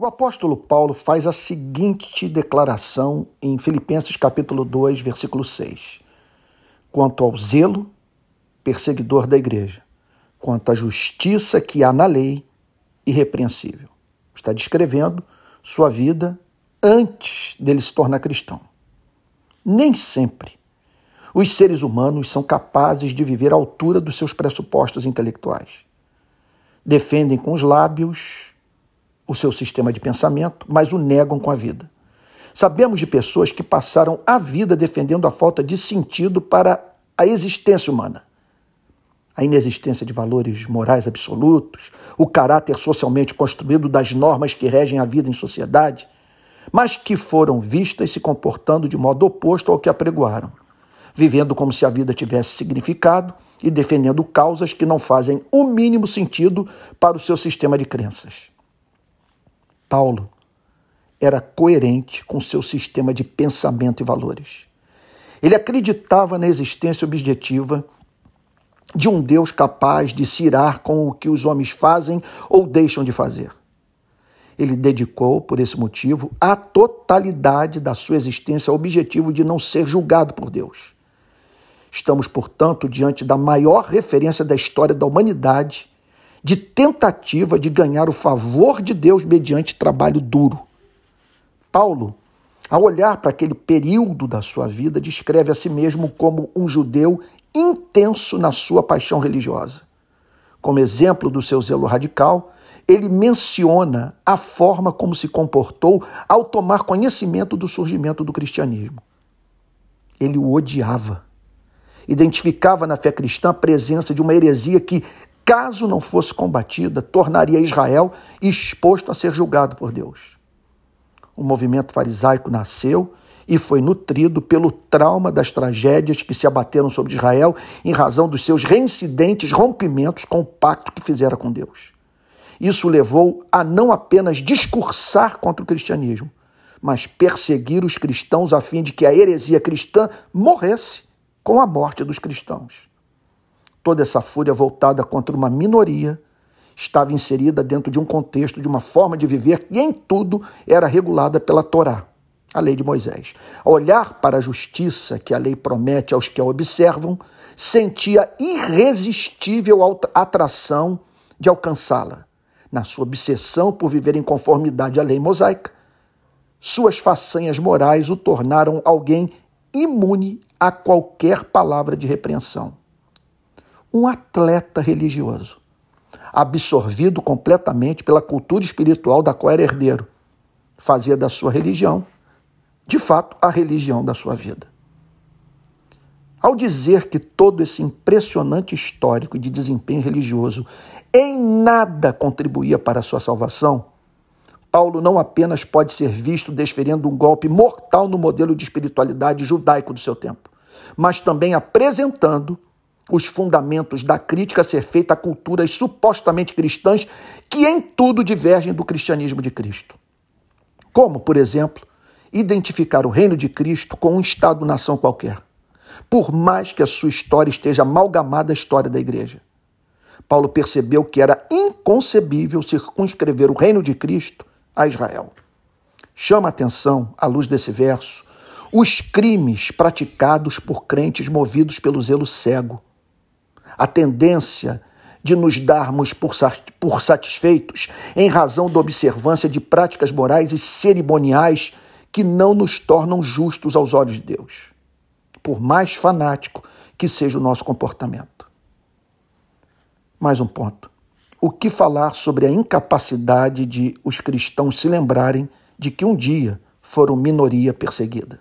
O apóstolo Paulo faz a seguinte declaração em Filipenses capítulo 2, versículo 6. Quanto ao zelo perseguidor da igreja, quanto à justiça que há na lei, irrepreensível. Está descrevendo sua vida antes dele se tornar cristão. Nem sempre os seres humanos são capazes de viver à altura dos seus pressupostos intelectuais. Defendem com os lábios o seu sistema de pensamento, mas o negam com a vida. Sabemos de pessoas que passaram a vida defendendo a falta de sentido para a existência humana. A inexistência de valores morais absolutos, o caráter socialmente construído das normas que regem a vida em sociedade, mas que foram vistas se comportando de modo oposto ao que apregoaram, vivendo como se a vida tivesse significado e defendendo causas que não fazem o mínimo sentido para o seu sistema de crenças. Paulo era coerente com seu sistema de pensamento e valores. Ele acreditava na existência objetiva de um Deus capaz de se irar com o que os homens fazem ou deixam de fazer. Ele dedicou, por esse motivo, a totalidade da sua existência ao objetivo de não ser julgado por Deus. Estamos, portanto, diante da maior referência da história da humanidade de tentativa de ganhar o favor de Deus mediante trabalho duro. Paulo, ao olhar para aquele período da sua vida, descreve a si mesmo como um judeu intenso na sua paixão religiosa. Como exemplo do seu zelo radical, ele menciona a forma como se comportou ao tomar conhecimento do surgimento do cristianismo. Ele o odiava. Identificava na fé cristã a presença de uma heresia que caso não fosse combatida, tornaria Israel exposto a ser julgado por Deus. O movimento farisaico nasceu e foi nutrido pelo trauma das tragédias que se abateram sobre Israel em razão dos seus reincidentes rompimentos com o pacto que fizera com Deus. Isso levou a não apenas discursar contra o cristianismo, mas perseguir os cristãos a fim de que a heresia cristã morresse com a morte dos cristãos. Toda essa fúria voltada contra uma minoria estava inserida dentro de um contexto, de uma forma de viver que em tudo era regulada pela Torá, a lei de Moisés. Ao olhar para a justiça que a lei promete aos que a observam, sentia irresistível atração de alcançá-la. Na sua obsessão por viver em conformidade à lei mosaica, suas façanhas morais o tornaram alguém imune a qualquer palavra de repreensão um atleta religioso, absorvido completamente pela cultura espiritual da qual era herdeiro. Fazia da sua religião, de fato, a religião da sua vida. Ao dizer que todo esse impressionante histórico de desempenho religioso em nada contribuía para a sua salvação, Paulo não apenas pode ser visto desferindo um golpe mortal no modelo de espiritualidade judaico do seu tempo, mas também apresentando os fundamentos da crítica a ser feita a culturas supostamente cristãs que em tudo divergem do cristianismo de Cristo. Como, por exemplo, identificar o reino de Cristo com um Estado-nação qualquer, por mais que a sua história esteja amalgamada à história da igreja. Paulo percebeu que era inconcebível circunscrever o reino de Cristo a Israel. Chama atenção, à luz desse verso, os crimes praticados por crentes movidos pelo zelo cego a tendência de nos darmos por, satisfeitos em razão da observância de práticas morais e cerimoniais que não nos tornam justos aos olhos de Deus, por mais fanático que seja o nosso comportamento. Mais um ponto. O que falar sobre a incapacidade de os cristãos se lembrarem de que um dia foram minoria perseguida?